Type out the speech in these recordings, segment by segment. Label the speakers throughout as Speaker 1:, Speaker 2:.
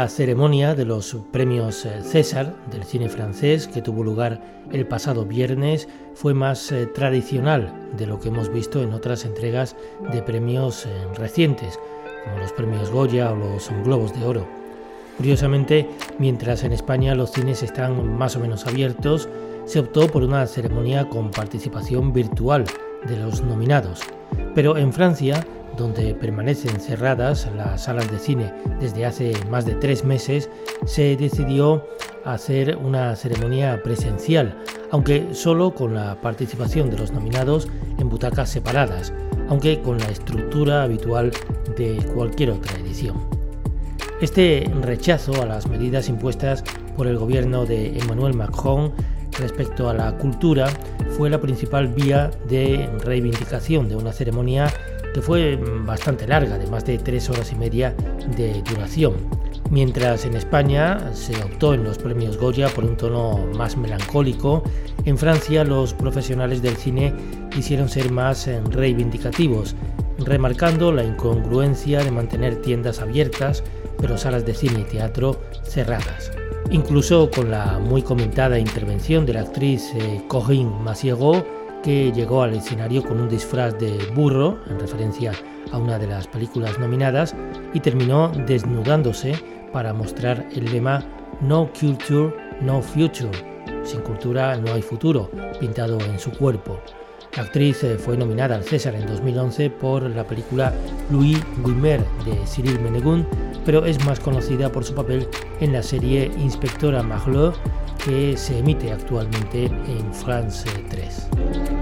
Speaker 1: La ceremonia de los premios eh, César del cine francés, que tuvo lugar el pasado viernes, fue más eh, tradicional de lo que hemos visto en otras entregas de premios eh, recientes, como los premios Goya o los Globos de Oro. Curiosamente, mientras en España los cines están más o menos abiertos, se optó por una ceremonia con participación virtual de los nominados. Pero en Francia donde permanecen cerradas las salas de cine desde hace más de tres meses, se decidió hacer una ceremonia presencial, aunque solo con la participación de los nominados en butacas separadas, aunque con la estructura habitual de cualquier otra edición. Este rechazo a las medidas impuestas por el gobierno de Emmanuel Macron respecto a la cultura fue la principal vía de reivindicación de una ceremonia que fue bastante larga, de más de tres horas y media de duración. Mientras en España se optó en los premios Goya por un tono más melancólico, en Francia los profesionales del cine quisieron ser más eh, reivindicativos, remarcando la incongruencia de mantener tiendas abiertas, pero salas de cine y teatro cerradas. Incluso con la muy comentada intervención de la actriz eh, Corinne Massiego, que llegó al escenario con un disfraz de burro, en referencia a una de las películas nominadas, y terminó desnudándose para mostrar el lema No Culture, No Future, sin cultura no hay futuro, pintado en su cuerpo. La actriz eh, fue nominada al César en 2011 por la película Louis Guimer de Cyril Menegun, pero es más conocida por su papel en la serie Inspectora Marlowe que se emite actualmente en France 3.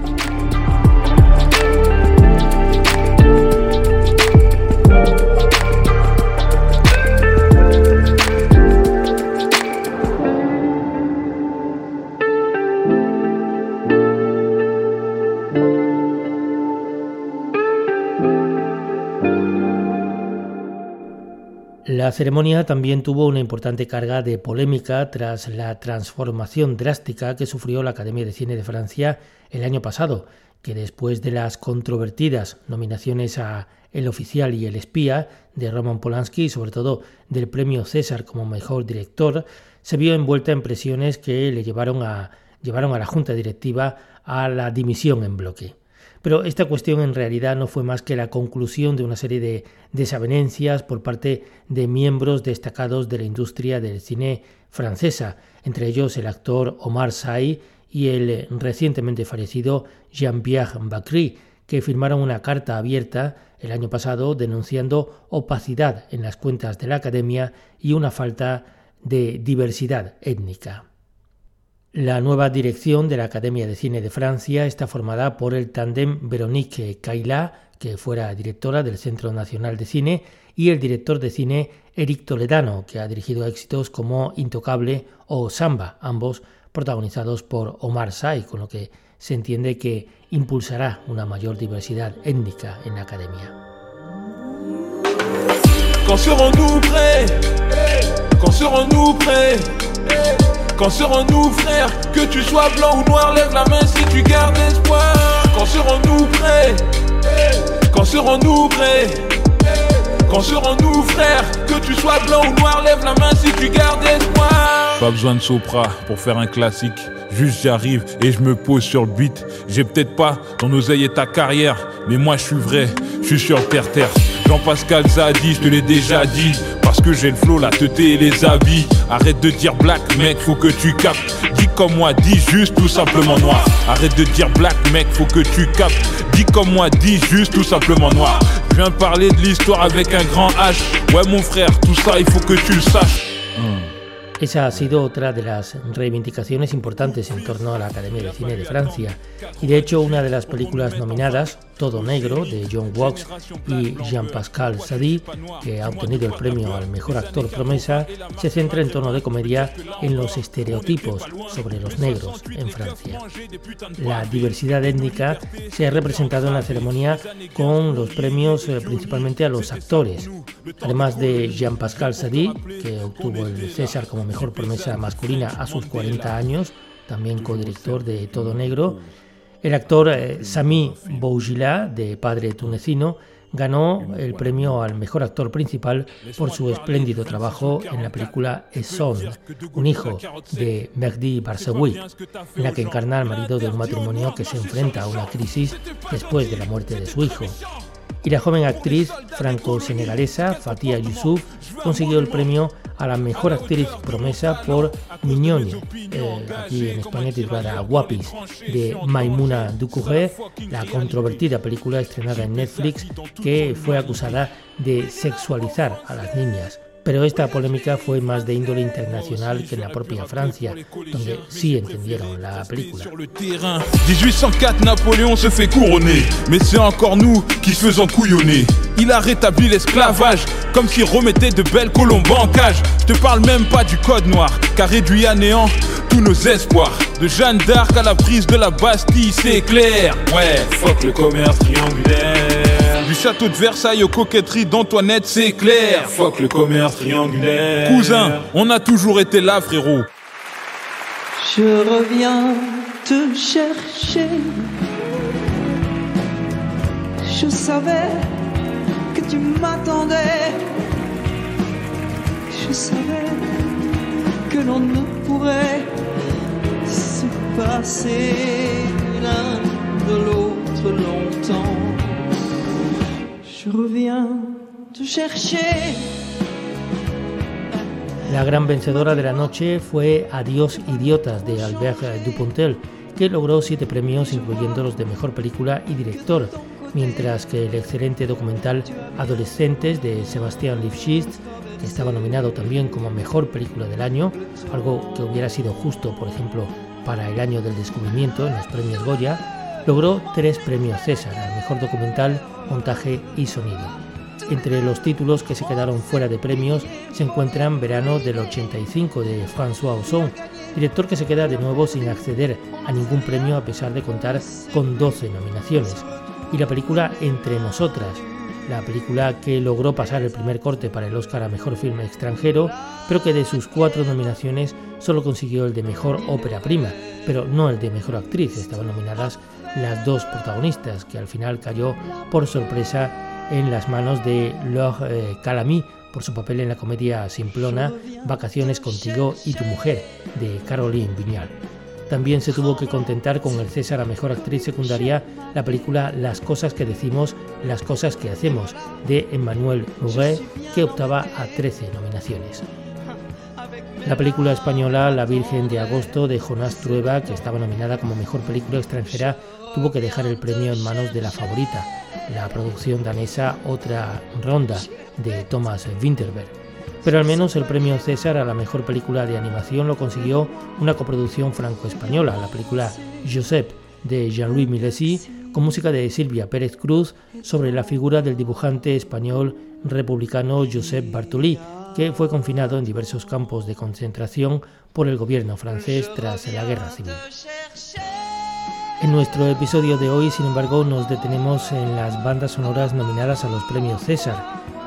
Speaker 1: La ceremonia también tuvo una importante carga de polémica tras la transformación drástica que sufrió la Academia de Cine de Francia el año pasado, que después de las controvertidas nominaciones a El Oficial y El Espía de Roman Polanski y sobre todo del premio César como mejor director, se vio envuelta en presiones que le llevaron a, llevaron a la Junta Directiva a la dimisión en bloque. Pero esta cuestión en realidad no fue más que la conclusión de una serie de desavenencias por parte de miembros destacados de la industria del cine francesa, entre ellos el actor Omar Sy y el recientemente fallecido Jean-Pierre Bacry, que firmaron una carta abierta el año pasado denunciando opacidad en las cuentas de la Academia y una falta de diversidad étnica. La nueva dirección de la Academia de Cine de Francia está formada por el tándem Véronique Caillat, que fuera directora del Centro Nacional de Cine, y el director de cine Eric Toledano, que ha dirigido éxitos como Intocable o Samba, ambos protagonizados por Omar Sy, con lo que se entiende que impulsará una mayor diversidad étnica en la academia. Serons-nous frères Que tu sois blanc ou noir, lève la main si tu gardes espoir. Quand serons-nous prêts Quand serons-nous prêts Quand serons-nous frères Que tu sois blanc ou noir, lève la main si tu gardes espoir.
Speaker 2: Pas besoin de Sopra pour faire un classique. Juste j'arrive et je me pose sur le beat. J'ai peut-être pas ton oseille et ta carrière, mais moi je suis vrai, je suis sur terre terre. Jean-Pascal Zadi, je te l'ai déjà dit. Parce que j'ai le flow, la teuté et les habits. Arrête de dire black, mec, faut que tu captes. Dis comme moi, dis juste tout simplement noir. Arrête de dire black, mec, faut que tu captes. Dis comme moi, dis juste tout simplement noir. Je viens parler de l'histoire avec un grand H. Ouais, mon frère, tout ça, il faut que tu le saches.
Speaker 1: Esa ha sido otra de las reivindicaciones importantes en torno a la de Cine de Francia. Y de hecho, una de las películas nominadas, Todo Negro, de John Watts y Jean-Pascal Sadi, que ha obtenido el premio al mejor actor promesa, se centra en tono de comedia en los estereotipos sobre los negros en Francia. La diversidad étnica se ha representado en la ceremonia con los premios eh, principalmente a los actores, además de Jean-Pascal Sadi, que obtuvo el César como mejor promesa masculina a sus 40 años, también codirector de Todo Negro. El actor eh, Sami Boujila, de padre tunecino, ganó el premio al mejor actor principal por su espléndido trabajo en la película Son, un hijo de Mehdi Barsewi, en la que encarna al marido de un matrimonio que se enfrenta a una crisis después de la muerte de su hijo y la joven actriz franco-senegalesa Fatia Yusuf consiguió el premio a la mejor actriz promesa por Mignoni, eh, aquí en España titulada Guapis, de Maimuna Ducouré, la controvertida película estrenada en Netflix que fue acusada de sexualizar a las niñas. Pero esta polémica fue más de índole internacional que en la propia Francia, donde sí entendieron la película.
Speaker 2: 1804, Napoléon se fait couronner, mais c'est encore nous qui faisons couillonner. Il a rétabli l'esclavage, comme s'il remettait de belles colombes en cage. Je te parle même pas du code noir, qui a réduit à néant tous nos espoirs. De Jeanne d'Arc à la prise de la Bastille, c'est clair. Ouais, fuck le commerce triangulaire. Du château de Versailles aux coquetteries d'Antoinette, c'est clair. Fuck le commerce triangulaire. Cousin, on a toujours été là, frérot.
Speaker 3: Je reviens te chercher. Je savais que tu m'attendais. Je savais que l'on ne pourrait se passer l'un de l'autre longtemps.
Speaker 1: La gran vencedora de la noche fue Adiós Idiotas de Albert Dupontel, que logró siete premios, incluyendo los de Mejor Película y Director, mientras que el excelente documental Adolescentes de Sebastián Lifshitz, que estaba nominado también como Mejor Película del Año, algo que hubiera sido justo, por ejemplo, para el año del descubrimiento en los premios Goya, logró tres premios César al mejor documental, montaje y sonido. Entre los títulos que se quedaron fuera de premios se encuentran Verano del 85 de François Ozon, director que se queda de nuevo sin acceder a ningún premio a pesar de contar con 12 nominaciones, y la película Entre Nosotras, la película que logró pasar el primer corte para el Oscar a Mejor Filme Extranjero, pero que de sus cuatro nominaciones solo consiguió el de Mejor Ópera Prima, pero no el de Mejor Actriz. Estaban nominadas las dos protagonistas, que al final cayó por sorpresa en las manos de Laure eh, Calamy por su papel en la comedia simplona Vacaciones contigo y tu mujer, de Caroline Vignal. También se tuvo que contentar con el César a Mejor Actriz Secundaria la película Las cosas que decimos, las cosas que hacemos, de Emmanuel Mouret, que optaba a 13 nominaciones. La película española La Virgen de Agosto de Jonás Trueba, que estaba nominada como Mejor Película Extranjera, tuvo que dejar el premio en manos de la favorita, la producción danesa Otra Ronda de Thomas Winterberg. Pero al menos el premio César a la mejor película de animación lo consiguió una coproducción franco-española, la película Josep de Jean-Louis Milesi, con música de Silvia Pérez Cruz sobre la figura del dibujante español republicano Josep Bartoli, que fue confinado en diversos campos de concentración por el gobierno francés tras la guerra civil. En nuestro episodio de hoy, sin embargo, nos detenemos en las bandas sonoras nominadas a los premios César.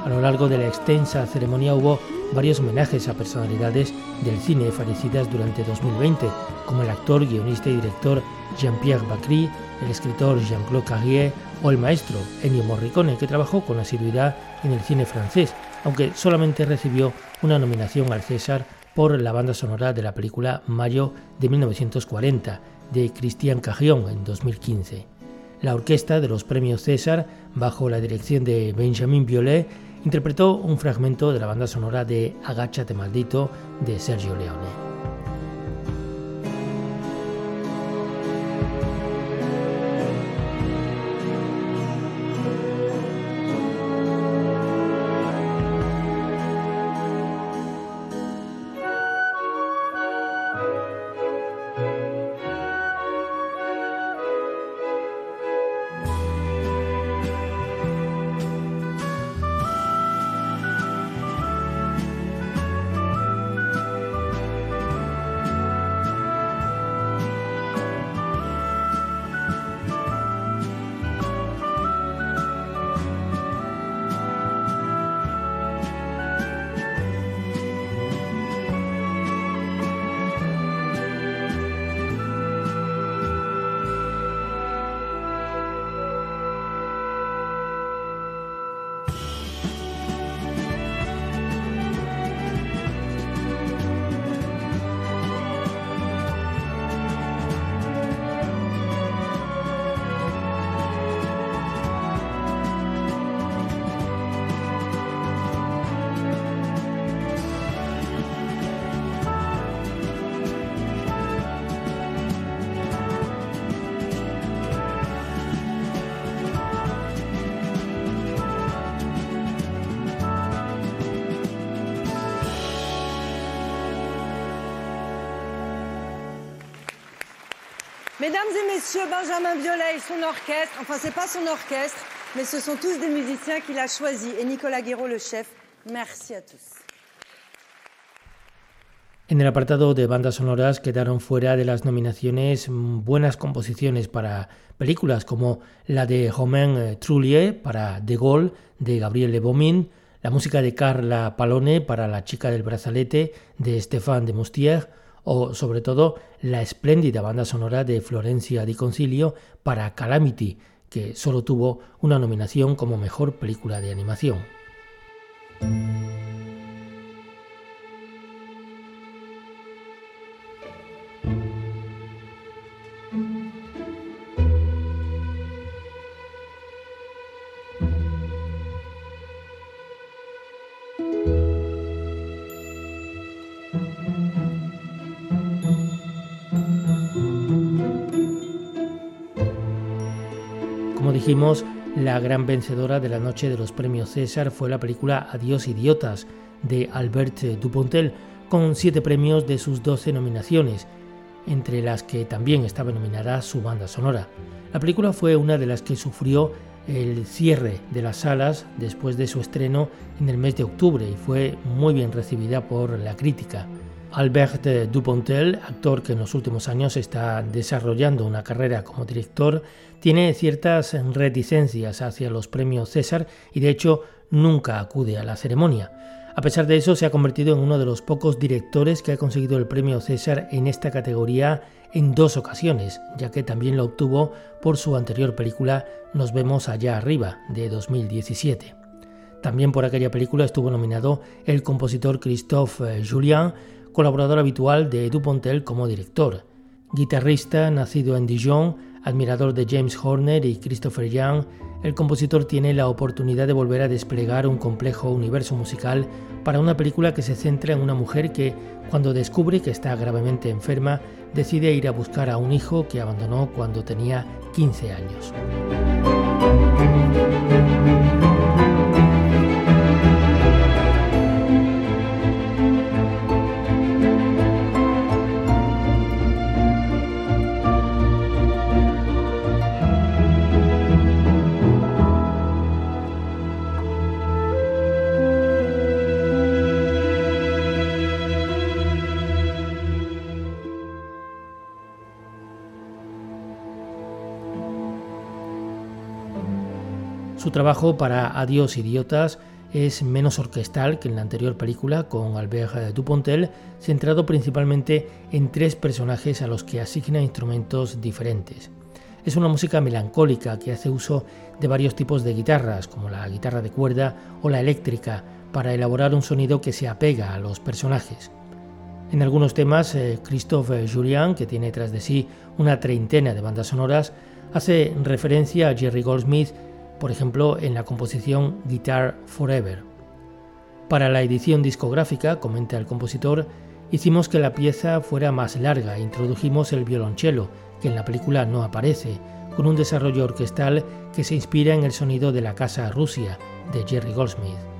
Speaker 1: A lo largo de la extensa ceremonia hubo varios homenajes a personalidades del cine fallecidas durante 2020, como el actor, guionista y director Jean-Pierre Bacry, el escritor Jean-Claude Carrier o el maestro Ennio Morricone, que trabajó con asiduidad en el cine francés, aunque solamente recibió una nominación al César por la banda sonora de la película Mayo de 1940 de Christian Cajón en 2015. La orquesta de los premios César, bajo la dirección de Benjamin Biolay, interpretó un fragmento de la banda sonora de Agáchate maldito de Sergio Leone.
Speaker 4: Mesdames et messieurs, Benjamin Biolay son orchestre, enfin c'est pas son orchestre, mais ce sont tous des musiciens qu'il a choisis et Nicolas Guéraud le chef. Merci à tous.
Speaker 1: En el apartado de bandas sonoras quedaron fuera de las nominaciones buenas composiciones para películas como la de Romain eh, Trullier para De Gaulle de Gabriel Le la música de Carla Palone para La chica del brazalete de Stéphane de Moustier o sobre todo la espléndida banda sonora de Florencia Di Concilio para Calamity, que solo tuvo una nominación como mejor película de animación. La gran vencedora de la noche de los premios César fue la película Adiós idiotas de Albert Dupontel, con siete premios de sus doce nominaciones, entre las que también estaba nominada su banda sonora. La película fue una de las que sufrió el cierre de las salas después de su estreno en el mes de octubre y fue muy bien recibida por la crítica. Albert Dupontel, actor que en los últimos años está desarrollando una carrera como director, tiene ciertas reticencias hacia los premios César y de hecho nunca acude a la ceremonia. A pesar de eso, se ha convertido en uno de los pocos directores que ha conseguido el premio César en esta categoría en dos ocasiones, ya que también lo obtuvo por su anterior película Nos vemos allá arriba, de 2017. También por aquella película estuvo nominado el compositor Christophe Julien, colaborador habitual de Dupontel como director. Guitarrista nacido en Dijon, admirador de James Horner y Christopher Young, el compositor tiene la oportunidad de volver a desplegar un complejo universo musical para una película que se centra en una mujer que, cuando descubre que está gravemente enferma, decide ir a buscar a un hijo que abandonó cuando tenía 15 años. Trabajo para Adiós Idiotas es menos orquestal que en la anterior película con Albert Dupontel, centrado principalmente en tres personajes a los que asigna instrumentos diferentes. Es una música melancólica que hace uso de varios tipos de guitarras, como la guitarra de cuerda o la eléctrica, para elaborar un sonido que se apega a los personajes. En algunos temas, eh, Christophe Julian, que tiene tras de sí una treintena de bandas sonoras, hace referencia a Jerry Goldsmith por ejemplo en la composición Guitar Forever. Para la edición discográfica, comenta el compositor, hicimos que la pieza fuera más larga introdujimos el violonchelo, que en la película no aparece, con un desarrollo orquestal que se inspira en el sonido de la Casa Rusia de Jerry Goldsmith.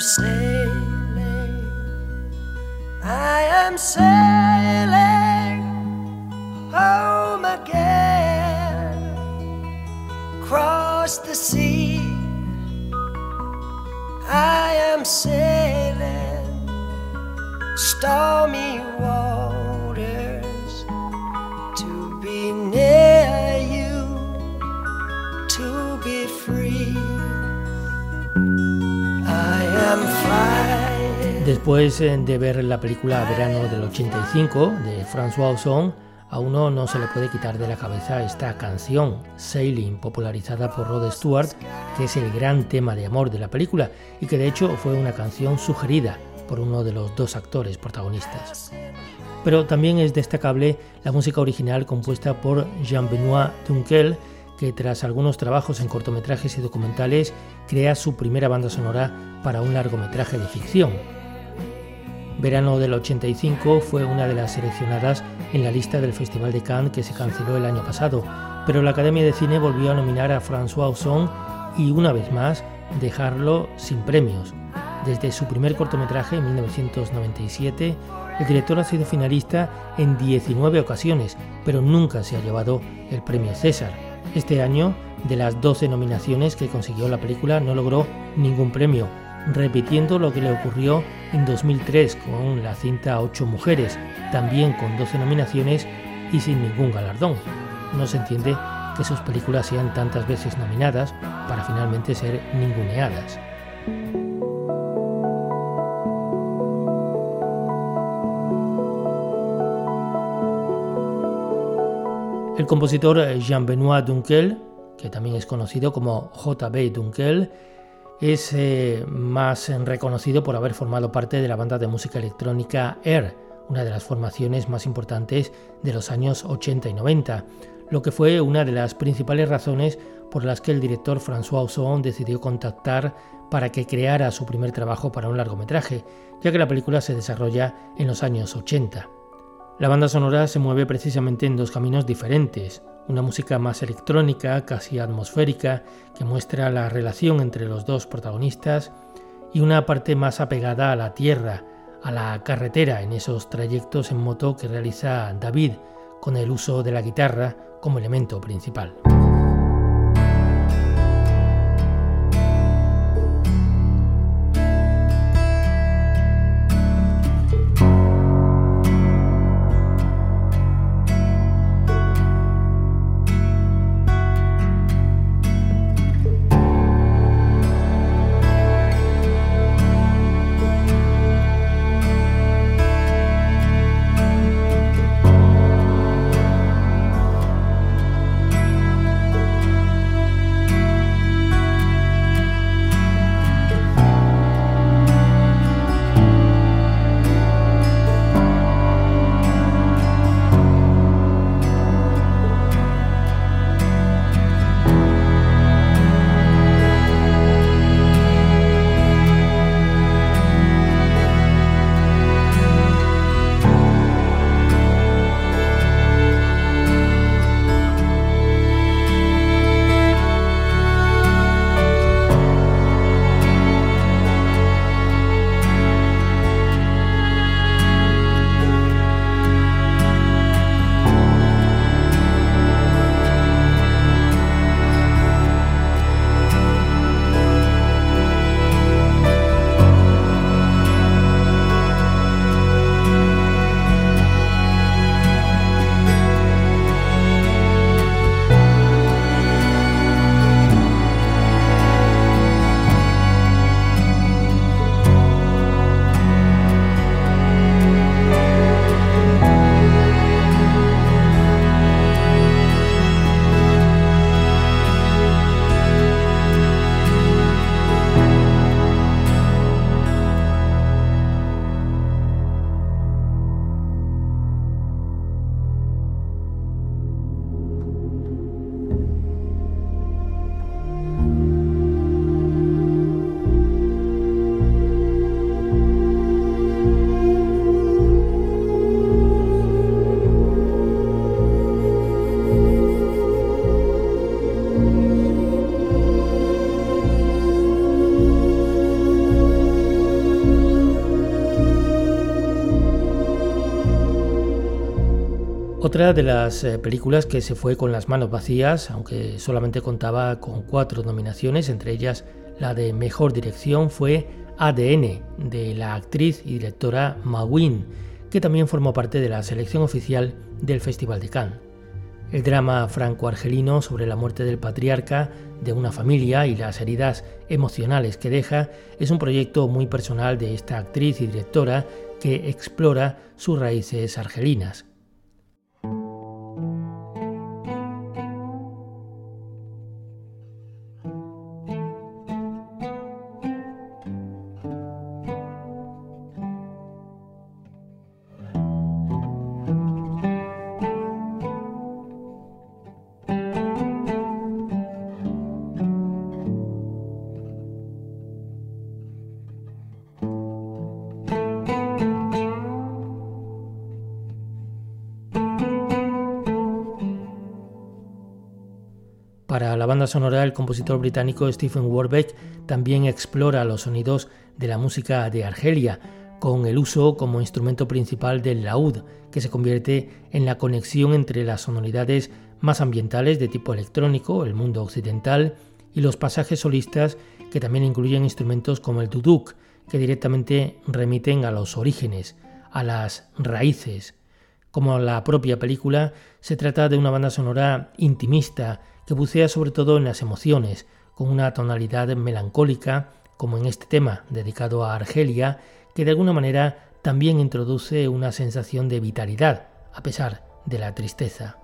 Speaker 5: Sailing, I am sailing home again, across the sea. I am sailing stormy
Speaker 1: Después eh, de ver la película Verano del 85 de François Ozon, a uno no se le puede quitar de la cabeza esta canción, Sailing, popularizada por Rod Stewart, que es el gran tema de amor de la película y que de hecho fue una canción sugerida por uno de los dos actores protagonistas. Pero también es destacable la música original compuesta por Jean-Benoît Dunkel, que tras algunos trabajos en cortometrajes y documentales crea su primera banda sonora para un largometraje de ficción, Verano del 85 fue una de las seleccionadas en la lista del Festival de Cannes que se canceló el año pasado, pero la Academia de Cine volvió a nominar a François Ozon y una vez más dejarlo sin premios. Desde su primer cortometraje en 1997, el director ha sido finalista en 19 ocasiones, pero nunca se ha llevado el premio César. Este año, de las 12 nominaciones que consiguió la película, no logró ningún premio, repitiendo lo que le ocurrió en 2003 con la cinta Ocho Mujeres, también con 12 nominaciones y sin ningún galardón. No se entiende que sus películas sean tantas veces nominadas para finalmente ser ninguneadas. El compositor Jean-Benoît Dunkel, que también es conocido como J.B. Dunkel, es eh, más reconocido por haber formado parte de la banda de música electrónica Air, una de las formaciones más importantes de los años 80 y 90, lo que fue una de las principales razones por las que el director François Ozon decidió contactar para que creara su primer trabajo para un largometraje, ya que la película se desarrolla en los años 80. La banda sonora se mueve precisamente en dos caminos diferentes, una música más electrónica, casi atmosférica, que muestra la relación entre los dos protagonistas, y una parte más apegada a la tierra, a la carretera en esos trayectos en moto que realiza David, con el uso de la guitarra como elemento principal. Otra de las eh, películas que se fue con las manos vacías, aunque solamente contaba con cuatro nominaciones, entre ellas la de Mejor Dirección, fue ADN, de la actriz y directora Mawin, que también formó parte de la selección oficial del Festival de Cannes. El drama franco-argelino sobre la muerte del patriarca de una familia y las heridas emocionales que deja es un proyecto muy personal de esta actriz y directora que explora sus raíces argelinas. Sonora, el compositor británico Stephen Warbeck también explora los sonidos de la música de Argelia, con el uso como instrumento principal del laúd, que se convierte en la conexión entre las sonoridades más ambientales de tipo electrónico, el mundo occidental, y los pasajes solistas que también incluyen instrumentos como el duduk, que directamente remiten a los orígenes, a las raíces. Como la propia película, se trata de una banda sonora intimista, que bucea sobre todo en las emociones, con una tonalidad melancólica, como en este tema dedicado a Argelia, que de alguna manera también introduce una sensación de vitalidad, a pesar de la tristeza.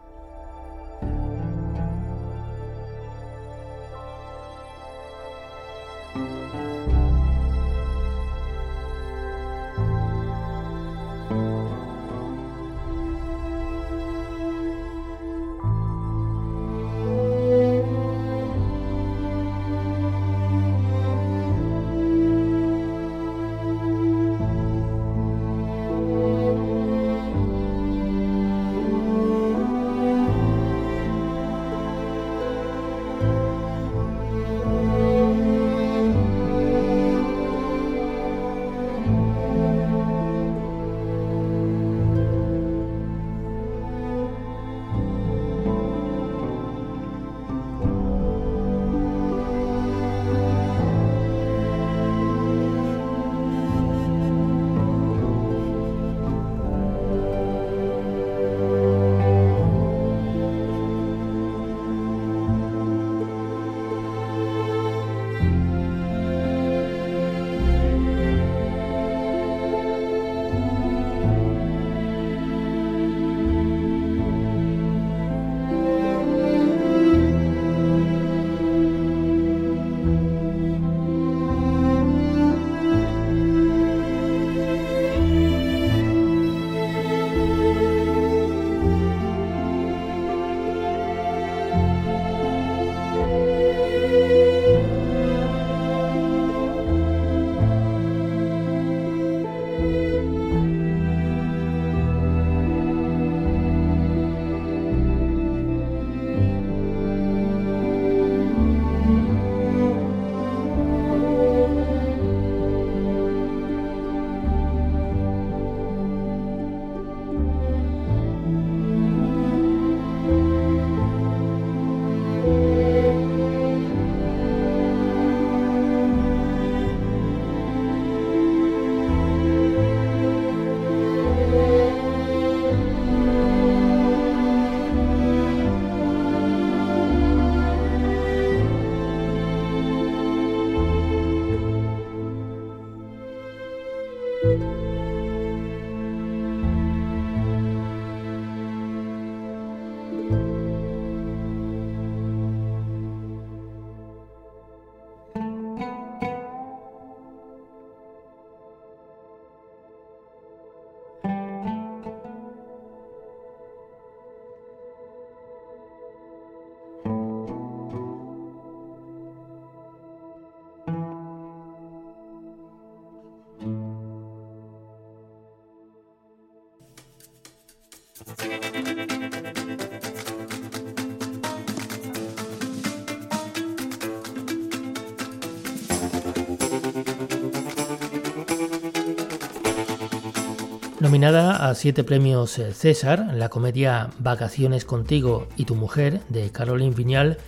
Speaker 1: Nominada a siete premios eh, César, la comedia Vacaciones contigo y tu mujer de Caroline Viñal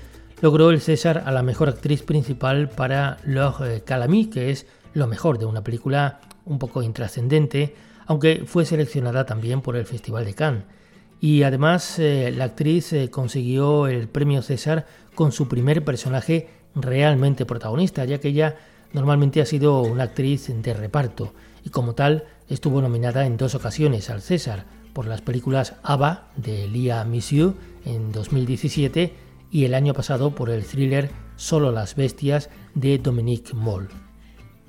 Speaker 1: logró el César a la mejor actriz principal para Los eh, Calamí, que es lo mejor de una película un poco intrascendente, aunque fue seleccionada también por el Festival de Cannes. Y además eh, la actriz consiguió el premio César con su primer personaje realmente protagonista, ya que ella normalmente ha sido una actriz de reparto y como tal estuvo nominada en dos ocasiones al César por las películas Ava de Lia Missieu en 2017 y el año pasado por el thriller Solo las bestias de Dominique Moll.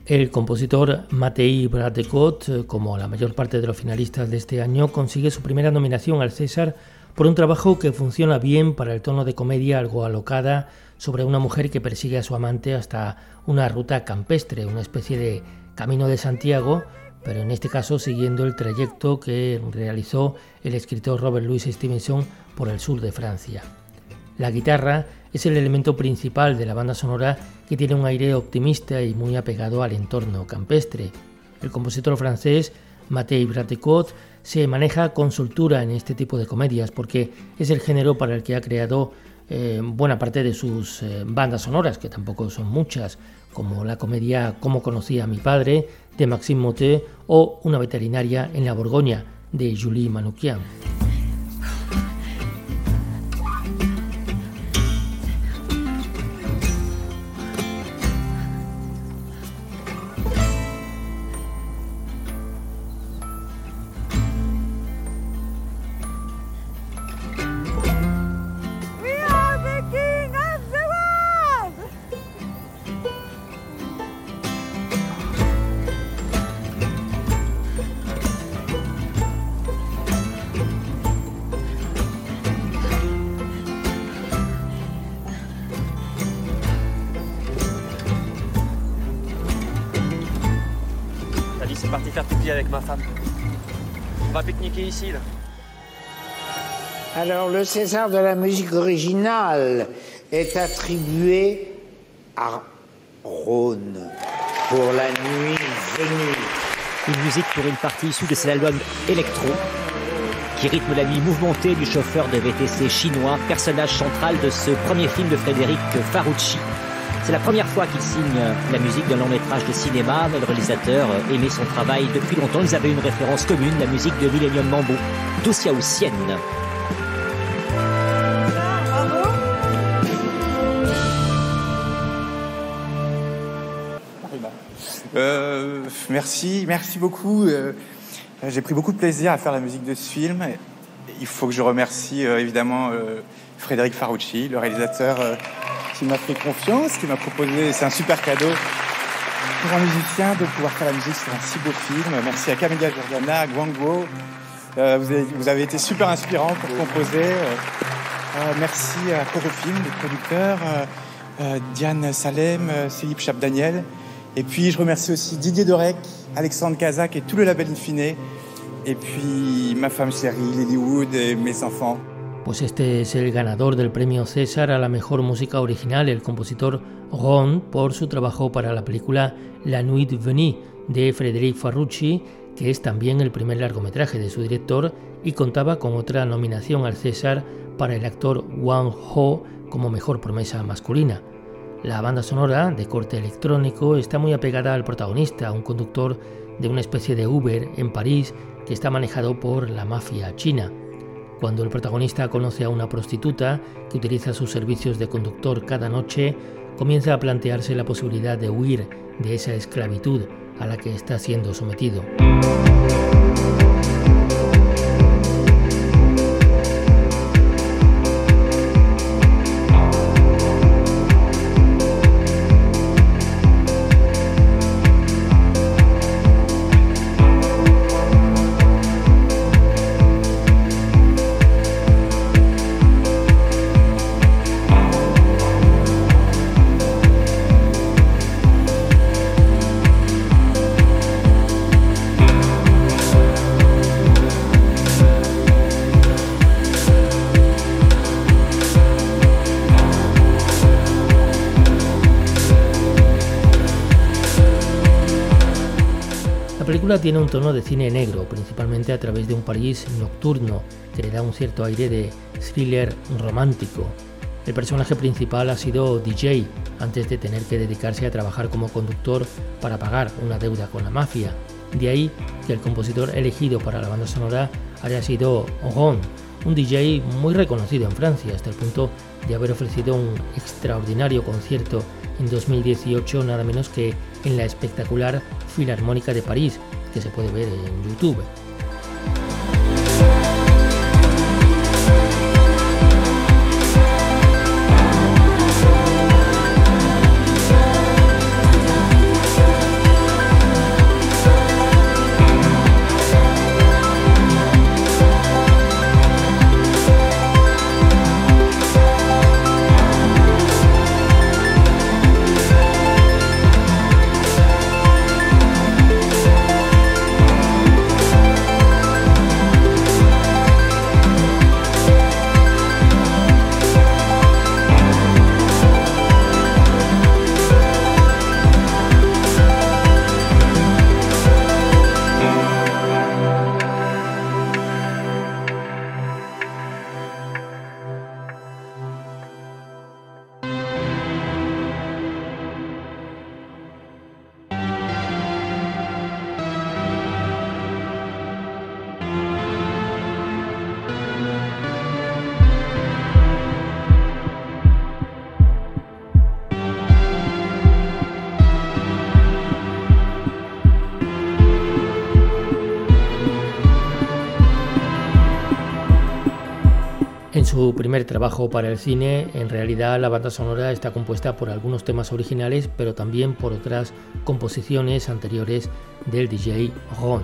Speaker 1: El compositor Matei Bradecot, como la mayor parte de los finalistas de este año, consigue su primera nominación al César por un trabajo que funciona bien para el tono de comedia algo alocada sobre una mujer que persigue a su amante hasta una ruta campestre, una especie de camino de Santiago, pero en este caso siguiendo el trayecto que realizó el escritor Robert Louis Stevenson por el sur de Francia. La guitarra es el elemento principal de la banda sonora que tiene un aire optimista y muy apegado al entorno campestre. El compositor francés Matei Bratecot se maneja con soltura en este tipo de comedias porque es el género para el que ha creado eh, buena parte de sus eh, bandas sonoras, que tampoco son muchas, como la comedia Cómo conocía a mi padre de Maxime Motet o Una veterinaria en la Borgoña de Julie Manoukian.
Speaker 6: Le César de la musique originale est attribué à Rhône pour la nuit venue.
Speaker 7: Une musique pour une partie issue de cet album Electro, qui rythme la nuit mouvementée du chauffeur de VTC chinois, personnage central de ce premier film de Frédéric Farucci, c'est la première fois qu'il signe la musique d'un long métrage de cinéma, mais le réalisateur aimait son travail depuis longtemps. Ils avaient une référence commune, la musique de Millennium Mambo, Sienne.
Speaker 8: Merci, merci beaucoup. Euh, j'ai pris beaucoup de plaisir à faire la musique de ce film. Il faut que je remercie euh, évidemment Frédéric Farucci, le réalisateur qui m'a fait confiance, qui m'a proposé, c'est un super cadeau pour un musicien de pouvoir faire la musique sur un si beau film. Merci à Camélia Jordana, à Guangwo. Euh, vous, avez, été super inspirant pour composer. Euh, euh, merci à Corofilm, les producteurs, Diane Salem, Philippe Chap-Daniel. Et puis je remercie aussi Didier Dorec, Alexandre Kazak et tout le label Infiné. Et puis ma femme chérie, Lilywood et mes enfants.
Speaker 1: Pues este es el ganador del premio César a la mejor música original, el compositor Ron, por su trabajo para la película La Nuit Venue de Frédéric Farrucci, que es también el primer largometraje de su director y contaba con otra nominación al César para el actor Wang Ho como mejor promesa masculina. La banda sonora, de corte electrónico, está muy apegada al protagonista, un conductor de una especie de Uber en París que está manejado por la mafia china. Cuando el protagonista conoce a una prostituta que utiliza sus servicios de conductor cada noche, comienza a plantearse la posibilidad de huir de esa esclavitud a la que está siendo sometido. Película tiene un tono de cine negro, principalmente a través de un París nocturno que le da un cierto aire de thriller romántico. El personaje principal ha sido DJ antes de tener que dedicarse a trabajar como conductor para pagar una deuda con la mafia. De ahí que el compositor elegido para la banda sonora haya sido Ogon, un DJ muy reconocido en Francia hasta el punto de haber ofrecido un extraordinario concierto en 2018 nada menos que en la espectacular Filarmónica de París, que se puede ver en YouTube. Primer trabajo para el cine, en realidad la banda sonora está compuesta por algunos temas originales, pero también por otras composiciones anteriores del DJ Ron.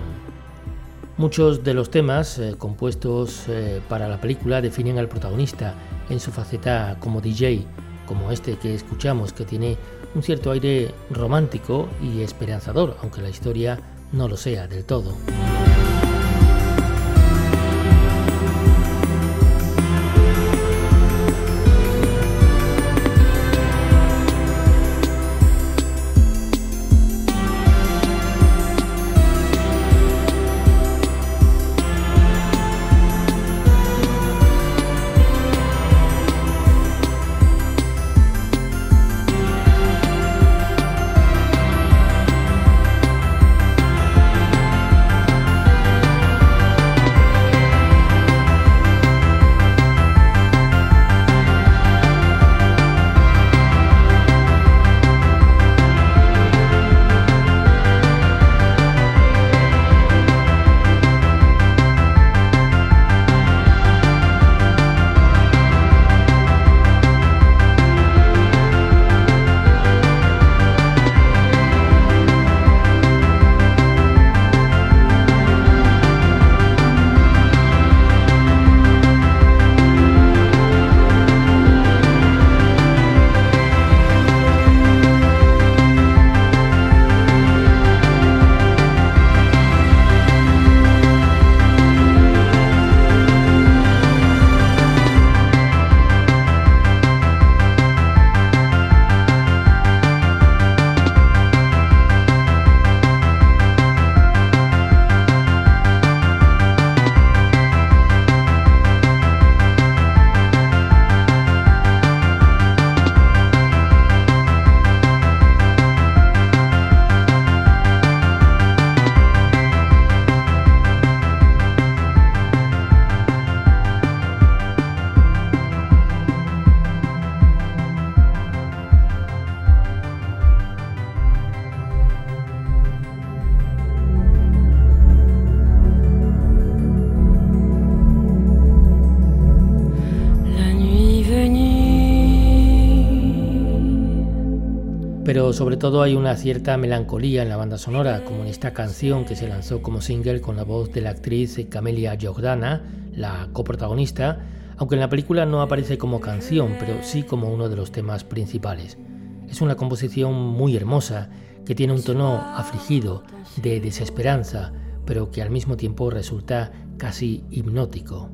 Speaker 1: Muchos de los temas eh, compuestos eh, para la película definen al protagonista en su faceta como DJ, como este que escuchamos, que tiene un cierto aire romántico y esperanzador, aunque la historia no lo sea del todo. Sobre todo hay una cierta melancolía en la banda sonora, como en esta canción que se lanzó como single con la voz de la actriz Camelia Jordana, la coprotagonista, aunque en la película no aparece como canción, pero sí como uno de los temas principales. Es una composición muy hermosa, que tiene un tono afligido, de desesperanza, pero que al mismo tiempo resulta casi hipnótico.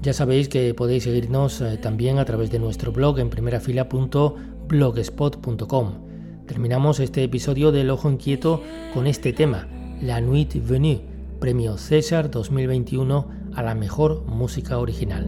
Speaker 1: Ya sabéis que podéis seguirnos eh, también a través de nuestro blog en primerafila.blogspot.com. Terminamos este episodio del Ojo Inquieto con este tema,
Speaker 9: La Nuit Venue, premio César 2021 a la mejor música original.